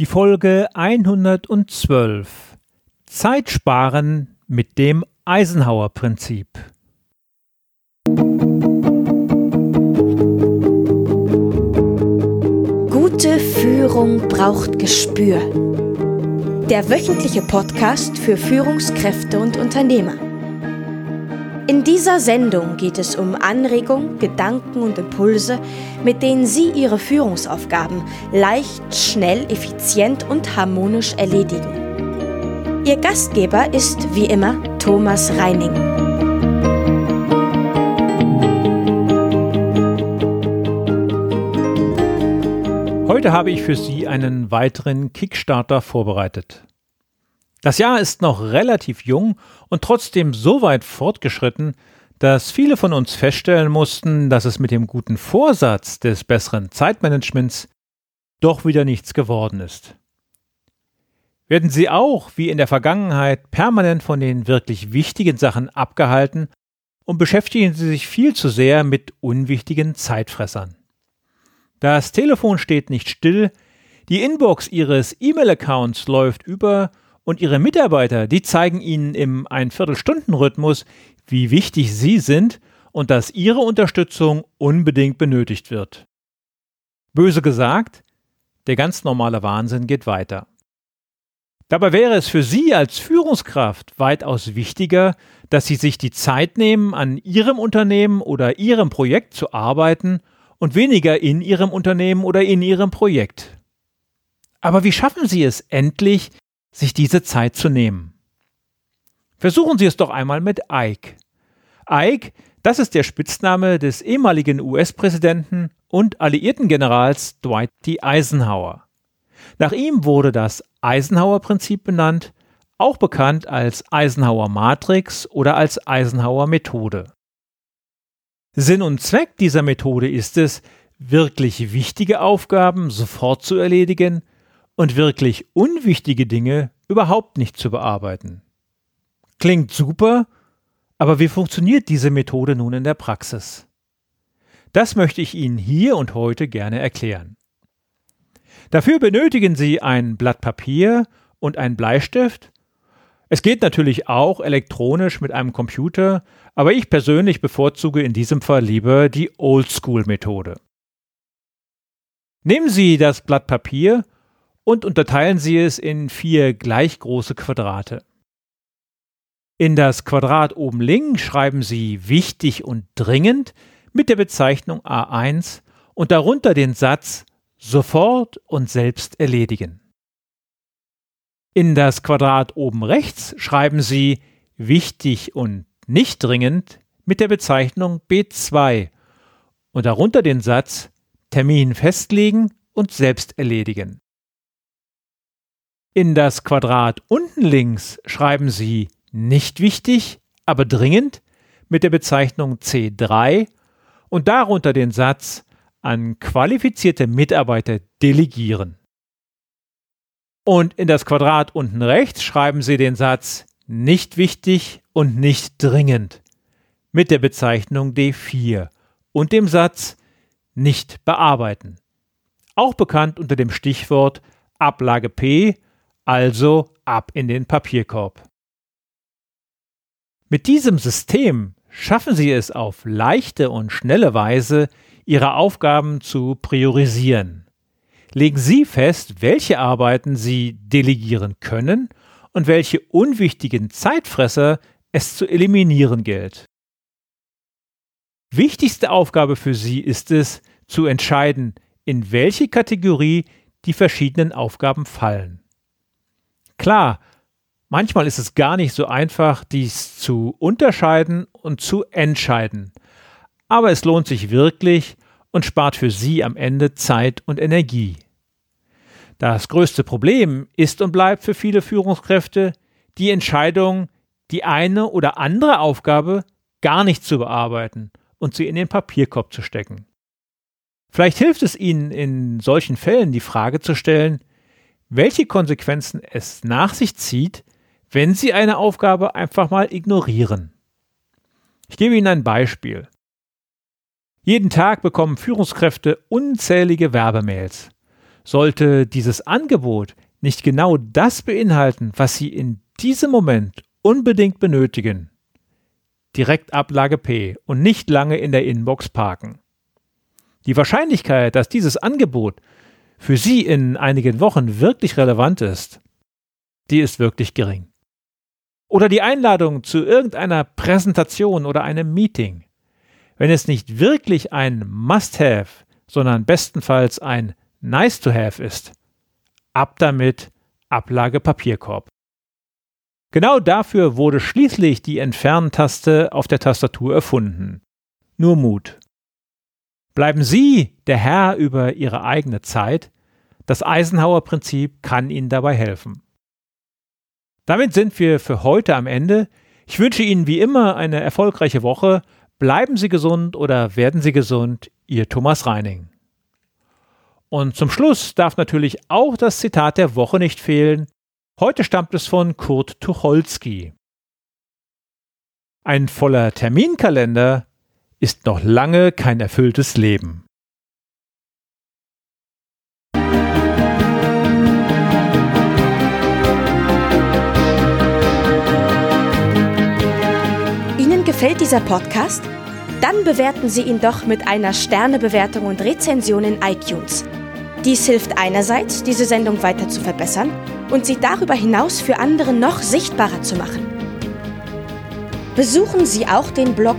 Die Folge 112 Zeit sparen mit dem Eisenhower-Prinzip. Gute Führung braucht Gespür. Der wöchentliche Podcast für Führungskräfte und Unternehmer. In dieser Sendung geht es um Anregungen, Gedanken und Impulse, mit denen Sie Ihre Führungsaufgaben leicht, schnell, effizient und harmonisch erledigen. Ihr Gastgeber ist wie immer Thomas Reining. Heute habe ich für Sie einen weiteren Kickstarter vorbereitet. Das Jahr ist noch relativ jung und trotzdem so weit fortgeschritten, dass viele von uns feststellen mussten, dass es mit dem guten Vorsatz des besseren Zeitmanagements doch wieder nichts geworden ist. Werden Sie auch, wie in der Vergangenheit, permanent von den wirklich wichtigen Sachen abgehalten und beschäftigen Sie sich viel zu sehr mit unwichtigen Zeitfressern. Das Telefon steht nicht still, die Inbox Ihres E-Mail-Accounts läuft über und Ihre Mitarbeiter, die zeigen Ihnen im Ein-Viertel-Stunden-Rhythmus, wie wichtig Sie sind und dass Ihre Unterstützung unbedingt benötigt wird. Böse gesagt, der ganz normale Wahnsinn geht weiter. Dabei wäre es für Sie als Führungskraft weitaus wichtiger, dass Sie sich die Zeit nehmen, an Ihrem Unternehmen oder Ihrem Projekt zu arbeiten und weniger in Ihrem Unternehmen oder in Ihrem Projekt. Aber wie schaffen Sie es endlich, sich diese Zeit zu nehmen. Versuchen Sie es doch einmal mit Ike. Ike, das ist der Spitzname des ehemaligen US-Präsidenten und alliierten Generals Dwight D. Eisenhower. Nach ihm wurde das Eisenhower-Prinzip benannt, auch bekannt als Eisenhower-Matrix oder als Eisenhower-Methode. Sinn und Zweck dieser Methode ist es, wirklich wichtige Aufgaben sofort zu erledigen und wirklich unwichtige Dinge überhaupt nicht zu bearbeiten. Klingt super, aber wie funktioniert diese Methode nun in der Praxis? Das möchte ich Ihnen hier und heute gerne erklären. Dafür benötigen Sie ein Blatt Papier und einen Bleistift. Es geht natürlich auch elektronisch mit einem Computer, aber ich persönlich bevorzuge in diesem Fall lieber die Oldschool-Methode. Nehmen Sie das Blatt Papier und unterteilen Sie es in vier gleich große Quadrate. In das Quadrat oben links schreiben Sie wichtig und dringend mit der Bezeichnung A1 und darunter den Satz sofort und selbst erledigen. In das Quadrat oben rechts schreiben Sie wichtig und nicht dringend mit der Bezeichnung B2 und darunter den Satz Termin festlegen und selbst erledigen. In das Quadrat unten links schreiben Sie nicht wichtig, aber dringend mit der Bezeichnung C3 und darunter den Satz an qualifizierte Mitarbeiter delegieren. Und in das Quadrat unten rechts schreiben Sie den Satz nicht wichtig und nicht dringend mit der Bezeichnung D4 und dem Satz nicht bearbeiten. Auch bekannt unter dem Stichwort Ablage P also ab in den Papierkorb. Mit diesem System schaffen Sie es auf leichte und schnelle Weise, Ihre Aufgaben zu priorisieren. Legen Sie fest, welche Arbeiten Sie delegieren können und welche unwichtigen Zeitfresser es zu eliminieren gilt. Wichtigste Aufgabe für Sie ist es, zu entscheiden, in welche Kategorie die verschiedenen Aufgaben fallen. Klar, manchmal ist es gar nicht so einfach, dies zu unterscheiden und zu entscheiden. Aber es lohnt sich wirklich und spart für Sie am Ende Zeit und Energie. Das größte Problem ist und bleibt für viele Führungskräfte die Entscheidung, die eine oder andere Aufgabe gar nicht zu bearbeiten und sie in den Papierkorb zu stecken. Vielleicht hilft es Ihnen in solchen Fällen die Frage zu stellen, welche Konsequenzen es nach sich zieht, wenn Sie eine Aufgabe einfach mal ignorieren. Ich gebe Ihnen ein Beispiel. Jeden Tag bekommen Führungskräfte unzählige Werbemails. sollte dieses Angebot nicht genau das beinhalten, was Sie in diesem Moment unbedingt benötigen, direkt Ablage P und nicht lange in der Inbox parken. Die Wahrscheinlichkeit, dass dieses Angebot für Sie in einigen Wochen wirklich relevant ist, die ist wirklich gering. Oder die Einladung zu irgendeiner Präsentation oder einem Meeting. Wenn es nicht wirklich ein Must-Have, sondern bestenfalls ein Nice-to-Have ist, ab damit Ablage Papierkorb. Genau dafür wurde schließlich die Entfernen-Taste auf der Tastatur erfunden. Nur Mut. Bleiben Sie der Herr über Ihre eigene Zeit. Das Eisenhower-Prinzip kann Ihnen dabei helfen. Damit sind wir für heute am Ende. Ich wünsche Ihnen wie immer eine erfolgreiche Woche. Bleiben Sie gesund oder werden Sie gesund. Ihr Thomas Reining. Und zum Schluss darf natürlich auch das Zitat der Woche nicht fehlen. Heute stammt es von Kurt Tucholsky. Ein voller Terminkalender ist noch lange kein erfülltes Leben. Ihnen gefällt dieser Podcast? Dann bewerten Sie ihn doch mit einer Sternebewertung und Rezension in iTunes. Dies hilft einerseits, diese Sendung weiter zu verbessern und sie darüber hinaus für andere noch sichtbarer zu machen. Besuchen Sie auch den Blog